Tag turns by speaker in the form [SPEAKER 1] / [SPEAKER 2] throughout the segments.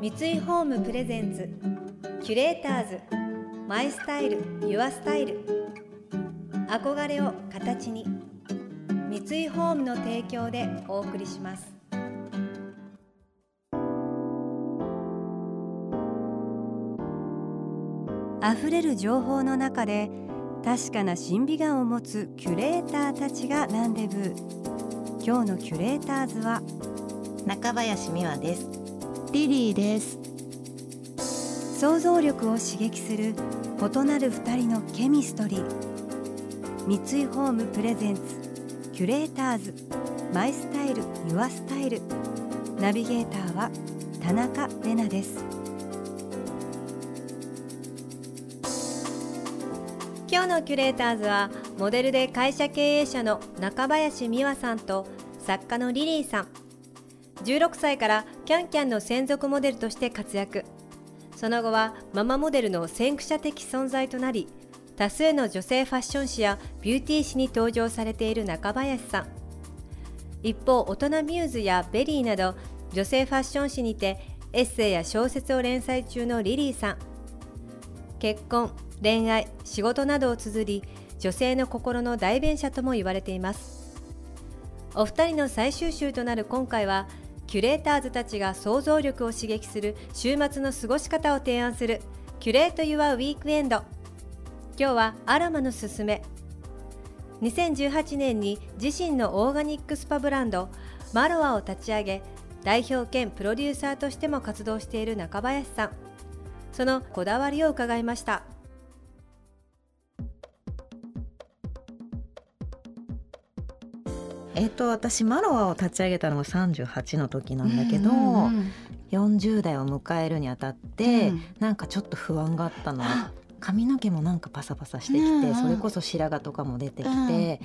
[SPEAKER 1] 三井ホームプレゼンツキュレーターズマイスタイルユアスタイル。憧れを形に三井ホームの提供でお送りします。溢れる情報の中で確かな審美眼を持つキュレーターたちがランデブー今日のキュレーターズは
[SPEAKER 2] 中林美和です。
[SPEAKER 3] リリーです。
[SPEAKER 1] 想像力を刺激する異なる二人のケミストリー。三井ホームプレゼンツキュレーターズマイスタイルユアスタイル。ナビゲーターは田中れなです。今日のキュレーターズはモデルで会社経営者の中林美和さんと作家のリリーさん。16歳からキャンキャンの専属モデルとして活躍。その後はママモデルの先駆者的存在となり多数の女性ファッション誌やビューティー誌に登場されている中林さん。一方大人ミューズやベリーなど女性ファッション誌にてエッセイや小説を連載中のリリーさん。結婚恋愛仕事などを綴り女性の心の代弁者とも言われています。お二人の最終週となる今回はキュレーターズたちが想像力を刺激する週末の過ごし方を提案するキュレート・ユア・ウィークエンド。今日はアロマのすすめ。2018年に自身のオーガニックスパブランドマロアを立ち上げ代表兼プロデューサーとしても活動している中林さん。そのこだわりを伺いました。
[SPEAKER 2] えっ、と私マロアを立ち上げたのが38の時なんだけど、うんうんうん。40代を迎えるにあたって、うん、なんかちょっと不安があったの。髪の毛もなんかパサパサしてきて、うんうん、それこそ白髪とかも出てきて、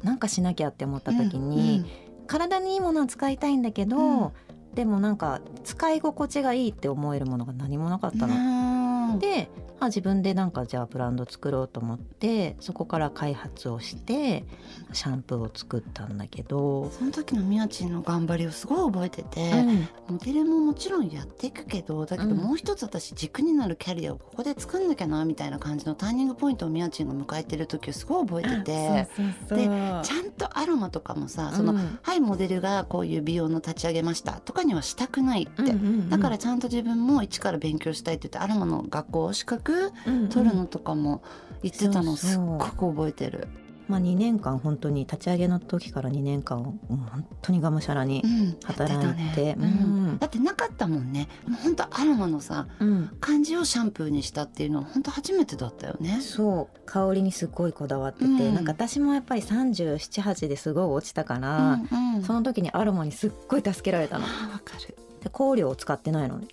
[SPEAKER 2] うん、なんかしなきゃって思った時に、うんうん、体にいいものは使いたいんだけど、うん、でもなんか使い心地がいいって思えるものが何もなかったの。であ自分でなんかじゃあブランド作ろうと思ってそこから開発をしてシャンプーを作ったんだけど。
[SPEAKER 3] その時のみやちんの頑張りをすごい覚えてて、うん、モデルももちろんやっていくけどだけどもう一つ私軸になるキャリアをここで作んなきゃなみたいな感じのターニングポイントをみやちんが迎えてる時をすごい覚えてて。でちゃんとアロマとかもさその、うん、はいモデルがこういう美容の立ち上げましたとかにはしたくないって、だからちゃんと自分も一から勉強したいって言ってアロマの学校資格取るのとかも言ってたのすっごく覚えてる。
[SPEAKER 2] まあ、2年間本当に立ち上げの時から2年間本当にがむしゃらに働いて。
[SPEAKER 3] うん、だってなかったもんね。本当アロマのさ、うん、感じをシャンプーにしたっていうのは本当初めてだったよね。
[SPEAKER 2] そう。香りにすごいこだわってて、うん、なんか私もやっぱり378ですごい落ちたから、うんうん、その時にアロマにすっごい助けられたの。
[SPEAKER 3] わかる
[SPEAKER 2] で香料を使ってないのね、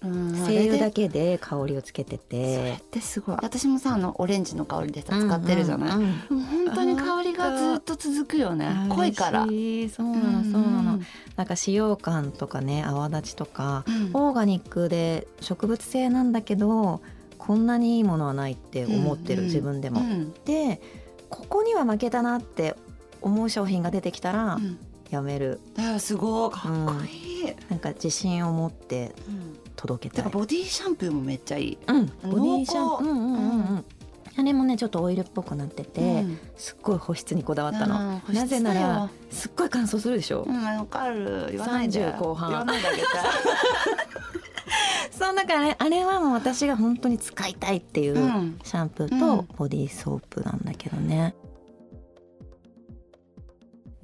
[SPEAKER 2] 精油だけで香りをつけてて。
[SPEAKER 3] それってすごい。私もさあのオレンジの香りでさ使ってるじゃない、うんうんうん、本当に香りがずっと続くよね。濃いから。そうな
[SPEAKER 2] のそうなの、なんか使用感とかね泡立ちとか、うん、オーガニックで植物性なんだけどこんなにいいものはないって思ってる、うんうん、自分でも、うん、でここには負けたなって思う商品が出てきたら、やめる、
[SPEAKER 3] すごいかっこいい、
[SPEAKER 2] なんか自信を持って届けたい、
[SPEAKER 3] ボディシャンプーもめっちゃいい、
[SPEAKER 2] うん、ボディシャンプー、うんうんうんうん。あれもねちょっとオイルっぽくなってて、うん、すっごい保湿にこだわったの、なぜならすっごい乾燥するでしょ。
[SPEAKER 3] うんわかる言わないで。
[SPEAKER 2] 後半。そうだからねあれはもう私が本当に使いたいっていうシャンプーとボディーソープなんだけどね、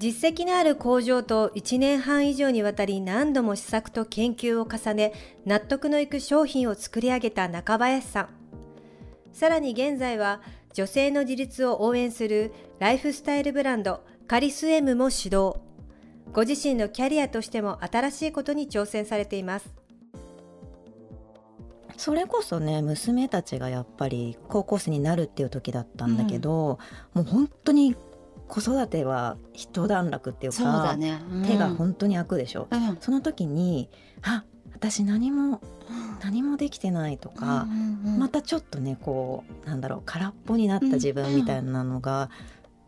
[SPEAKER 1] 実績のある工場と1年半以上にわたり何度も試作と研究を重ね納得のいく商品を作り上げた中林さん。さらに現在は女性の自立を応援するライフスタイルブランドカリスエムも指導ご自身のキャリアとしても新しいことに挑戦されています。
[SPEAKER 2] それこそね娘たちがやっぱり高校生になるっていう時だったんだけど、うん、もう本当に子育ては一段落っていうか、ね。うん、手が本当に開くでしょ、うん、その時にあ私何も何もできてないとか、うんうんうん、またちょっとねこうなんだろう空っぽになった自分みたいなのが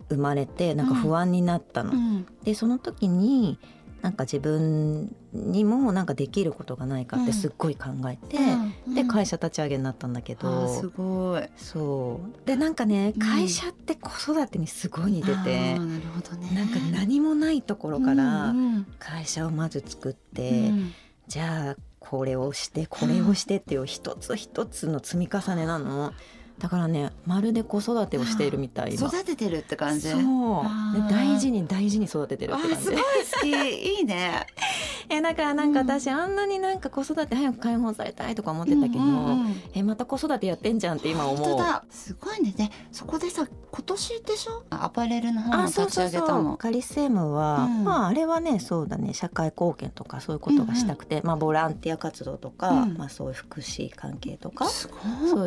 [SPEAKER 2] 生まれて、うん、なん。か不安になったの。うん、でその時になんか自分にもなんかできることがないかってすっごい考えて、うん、で会社立ち上げになったんだけど、
[SPEAKER 3] すごい。
[SPEAKER 2] そう。でなんかね会社って子育てにすごい似てて、
[SPEAKER 3] なるほどね、
[SPEAKER 2] なんか何もないところから会社をまず作って、じゃあこれをしてこれをしてっていう一つ一つの積み重ねなの。だからねまるで子育てをしているみたい
[SPEAKER 3] 育ててるって感じ。
[SPEAKER 2] そう。大事に大事に育ててるって感じ。
[SPEAKER 3] すごい好き。いいね
[SPEAKER 2] えだからなんか私、あんなになんか子育て早く解放されたいとか思ってたけど、えまた子育てやってんじゃんって今思う。
[SPEAKER 3] すごいね。でそこでさ今年でしょ？アパレルの方も立ち上げたの。
[SPEAKER 2] カリセムは、うん、まああれはねそうだね。社会貢献とかそういうことがしたくて、うんうん、まあボランティア活動とか、うん、まあそういう福祉関係とかそ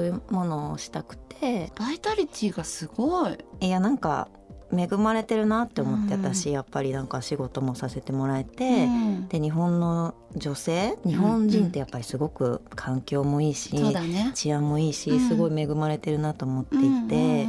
[SPEAKER 2] ういうものをしたくて。
[SPEAKER 3] バイタリティがすごい。
[SPEAKER 2] いやなんか恵まれてるなって思って、うん、私やっぱりなんか仕事もさせてもらえて、うん、で日本の女性日本人ってやっぱりすごく環境もいいし、
[SPEAKER 3] うんね、
[SPEAKER 2] 治安もいいし、すごい恵まれてるなと思っていて、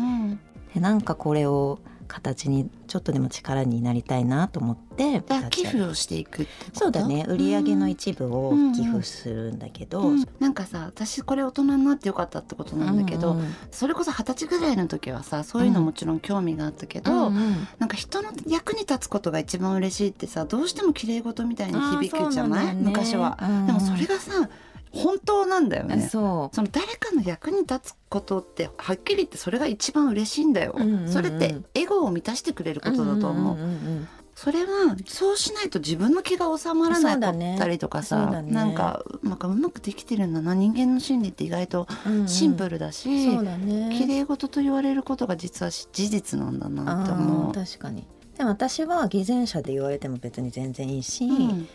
[SPEAKER 2] でなんかこれを形にちょっとでも力になりたいなと思って
[SPEAKER 3] 寄付をしていく
[SPEAKER 2] そうだね。売上の一部を寄付するんだけど、
[SPEAKER 3] うんうん、なんかさ私これ大人になってよかったってことなんだけど、うんうん、それこそ二十歳ぐらいの時はさそういうのもちろん興味があったけど、うんうん、なんか人の役に立つことが一番嬉しいってさどうしても綺麗事みたいに響くじゃない、ね、昔は、うん、でもそれがさ本当なんだよね。
[SPEAKER 2] そ
[SPEAKER 3] の誰かの役に立つことってはっきり言ってそれが一番嬉しいんだよ、うんうんうん、それってエゴを満たしてくれることだと思う,、うんうんうんうんそれはそうしないと自分の気が収まらなかったりとかさ、ね、なんかなんかうまくできてるんだな。人間の心理って意外とシンプルだし、うんうんね、綺麗事と言われることが実は事実なんだなって思う。
[SPEAKER 2] 確かに。でも私は偽善者で言われても別に全然いいし、うん、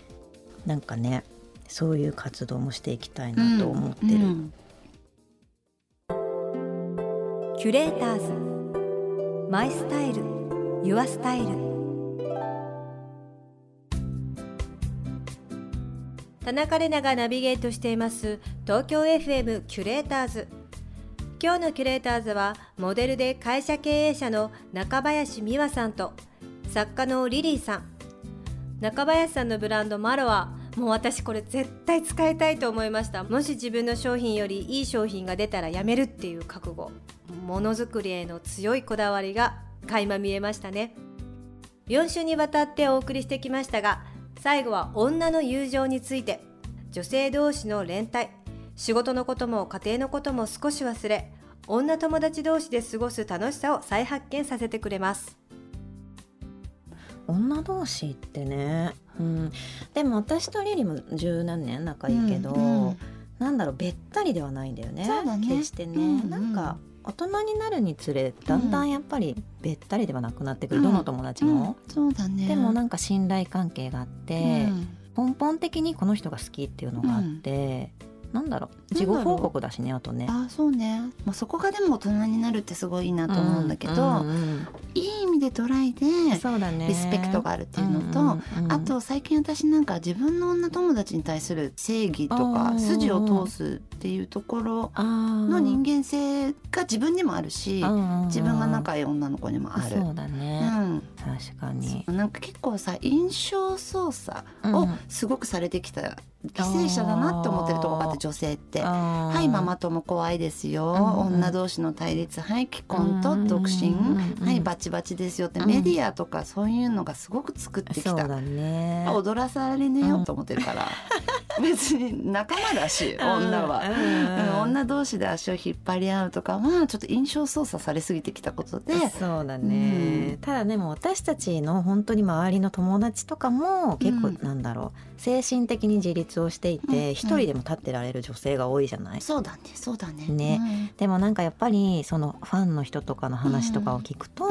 [SPEAKER 2] なんかねそういう活動もしていきたいなと思ってる、うん。うん、
[SPEAKER 1] キュレーターズ。マイスタイル。ユアスタイル。田中れながナビゲートしています。東京 FM キュレーターズ。今日のキュレーターズはモデルで会社経営者の中林美和さんと作家のリリーさん。中林さんのブランドマロはもう私これ絶対使いたいと思いました。もし自分の商品よりいい商品が出たらやめるっていう覚悟。ものづくりへの強いこだわりが垣間見えましたね。4週にわたってお送りしてきましたが最後は女の友情について。女性同士の連帯。仕事のことも家庭のことも少し忘れ。女友達同士で過ごす楽しさを再発見させてくれます。
[SPEAKER 2] 女同士ってね、うん、でも私とリリも十何年仲いいけど、うんうん、なんだろうべったりではないんだよね、ね、決してね、うんうん、なんか大人になるにつれだんだんやっぱりべったりではなくなってくる、うん、どの友達も、
[SPEAKER 3] うん、そうだね。
[SPEAKER 2] でもなんか信頼関係があって、根本的にこの人が好きっていうのがあって、なんだろう。事後報告だしねあとね。
[SPEAKER 3] あそうね、まあ、そこがでも大人になるってすごいいいなと思うんだけど、うんうんうん、いい意味でドライでそうだ、ね、リスペクトがあるっていうのと、うんうんうん、あと最近私なんか自分の女友達に対する正義とか筋を通すっていうところの人間性が自分にもあるし自分が仲いい女の子にもある。
[SPEAKER 2] そうだね、うん、確かに。
[SPEAKER 3] なんか結構さ印象操作をすごくされてきた犠牲者だなって思ってるとこがあって女性って「はいママ友怖いですよ、女同士の対立はい既婚と独身、はいバチバチですよ」ってメディアとかそういうのがすごく作ってきた、
[SPEAKER 2] ね、
[SPEAKER 3] 踊らされねえよと思ってるから。別に仲間だし女は、女同士で足を引っ張り合うとかはちょっと印象操作されすぎてきたことで。
[SPEAKER 2] そうだね、うん、ただでも私たちの本当に周りの友達とかも結構なんだろう、精神的に自立をしていて一、人でも立ってられる女性が多いじゃない？
[SPEAKER 3] そうだねそうだね。
[SPEAKER 2] ね、でもなんかやっぱりそのファンの人とかの話とかを聞くと、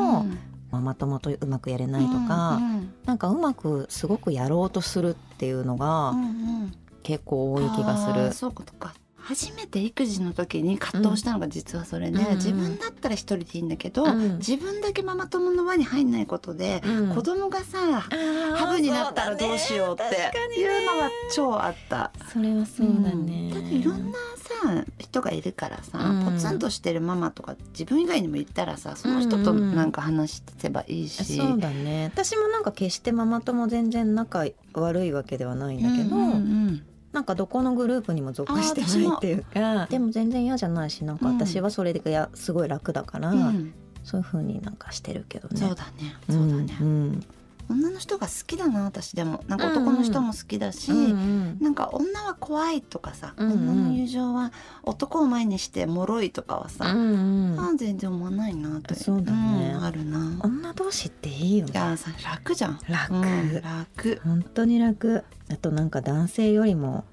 [SPEAKER 2] ママ友とうまくやれないとか、うんうん、なんかうまくすごくやろうとするっていうのが、うんうん、結構多い気がする。
[SPEAKER 3] そうか初めて育児の時に葛藤したのが実はそれで、うん、自分だったら一人でいいんだけど、うん、自分だけママ友の輪に入んないことで、うん、子供がさハブになったらどうしようっていうのが超あった。
[SPEAKER 2] それはそうだね。
[SPEAKER 3] だっていろんなさな人がいるからさ、うん、ポツンとしてるママとか自分以外にも言ったらさその人となんか話してばいいし、
[SPEAKER 2] そうだね。私もなんか決してママ友全然仲悪いわけではないんだけど、うんうんうんなんかどこのグループにも属してないっていうかでも全然嫌じゃないしなんか私はそれがすごい楽だから、うん、そういうふうになんかしてるけどね。
[SPEAKER 3] そうだね。そうだね、うんうん女の人が好きだな私でも。なんか男の人も好きだし、うんうん、なんか女は怖いとかさ、うんうん、女の友情は男を前にして脆いとかはさ、うんうん、あ全然思わないなって
[SPEAKER 2] そうだね、
[SPEAKER 3] うん、あるな。
[SPEAKER 2] 女同士っていいよね。
[SPEAKER 3] いやさ楽じゃん。
[SPEAKER 2] 楽、
[SPEAKER 3] う
[SPEAKER 2] ん、
[SPEAKER 3] 楽。
[SPEAKER 2] 本当に楽。あとなんか男性よりも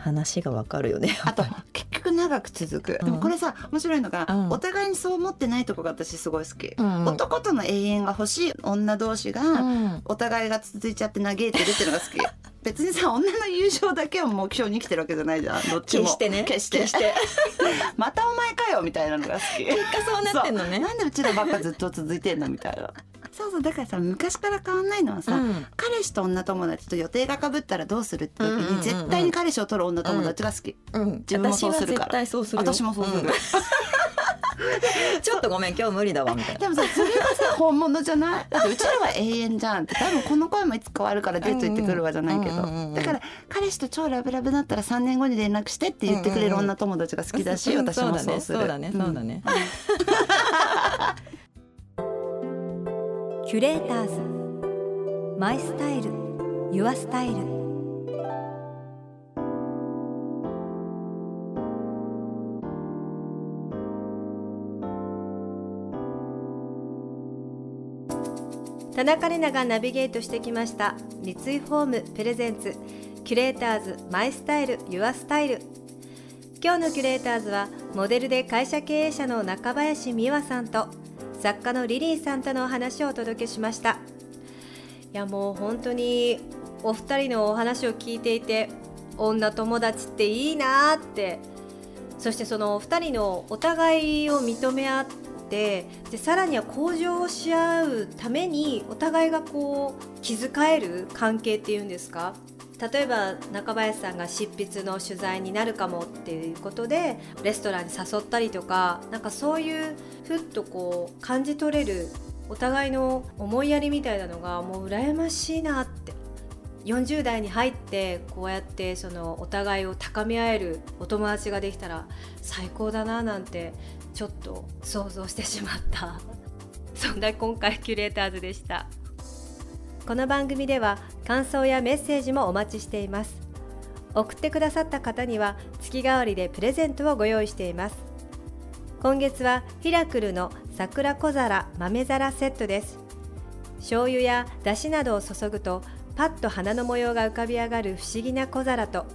[SPEAKER 2] 話がわかるよね。
[SPEAKER 3] あと結局長く続く、でもこれさ面白いのが、うん、お互いにそう思ってないとこが私すごい好き、うん男との永遠が欲しい女同士が、お互いが続いちゃって嘆いてるっていうのが好き。別にさ女の友情だけを目標に生きてるわけじゃないじゃん。どっちも。
[SPEAKER 2] 決してね。
[SPEAKER 3] 決して。して。またお前かよみたいなのが好き。
[SPEAKER 2] 結果そうなってんのね。
[SPEAKER 3] なんでうちらばっかずっと続いてんのみたいなそうそうだからさ昔から変わんないのはさ、うん、彼氏と女友達と予定がかぶったらどうするって時に、絶対に彼氏を取る女友達が好き、
[SPEAKER 2] うん、自分もそうするから。
[SPEAKER 3] 私もそうする、
[SPEAKER 2] ちょっとごめん今日無理だわみたいな。
[SPEAKER 3] でもさそれがさ本物じゃない？だってうちらは永遠じゃんって多分この声もいつ変わるからデート行ってくるわじゃないけど、だから彼氏と超ラブラブだったら3年後に連絡してって言ってくれる女友達が好きだし、私もそうする。
[SPEAKER 2] そうだねそうだね、
[SPEAKER 1] キュレーターズ。 My Style。Your Style。田中玲奈がナビゲートしてきました。三井ホーム presents。キュレーターズ。 My Style。Your Style。今日のキュレーターズはモデルで会社経営者の中林美和さんと作家のリリーさんとのお話をお届けしました。いやもう本当にお二人のお話を聞いていて女友達っていいなって。そしてそのお二人のお互いを認め合ってでさらには向上し合うためにお互いがこう気遣える関係っていうんですか？例えば中林さんが執筆の取材になるかもっていうことでレストランに誘ったりとかなんかそういうふっとこう感じ取れるお互いの思いやりみたいなのがもう羨ましいなって40代に入ってこうやってそのお互いを高め合えるお友達ができたら最高だななんてちょっと想像してしまった そんな今回キュレーターズでした。この番組では感想やメッセージもお待ちしています。送ってくださった方には月替わりでプレゼントをご用意しています。今月はヒラクルの桜小皿豆皿セットです。醤油やだしなどを注ぐとパッと花の模様が浮かび上がる不思議な小皿と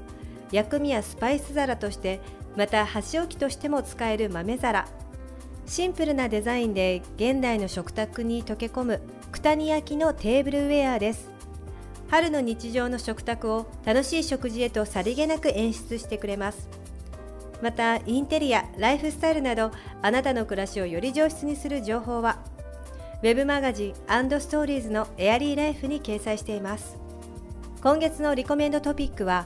[SPEAKER 1] 薬味やスパイス皿としてまた箸置きとしても使える豆皿。シンプルなデザインで現代の食卓に溶け込む九谷焼のテーブルウェアです。春の日常の食卓を楽しい食事へとさりげなく演出してくれます。またインテリアライフスタイルなどあなたの暮らしをより上質にする情報は web マガジンストーリーズのエアリーライフに掲載しています。今月のリコメンドトピックは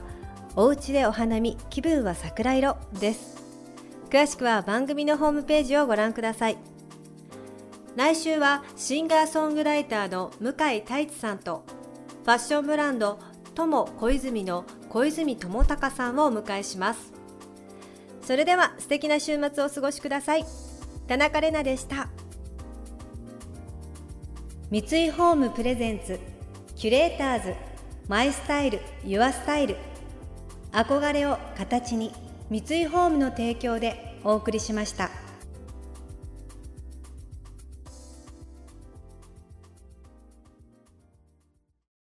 [SPEAKER 1] おうちでお花見気分は桜色です。詳しくは番組のホームページをご覧ください。来週はシンガーソングライターの向井太一さんとファッションブランド友小泉の小泉智隆さんをお迎えします。それでは素敵な週末をお過ごしください。田中れなでした。三井ホームプレゼンツキュレーターズマイスタイルユアスタイル。憧れを形に三井ホームの提供でお送りしました。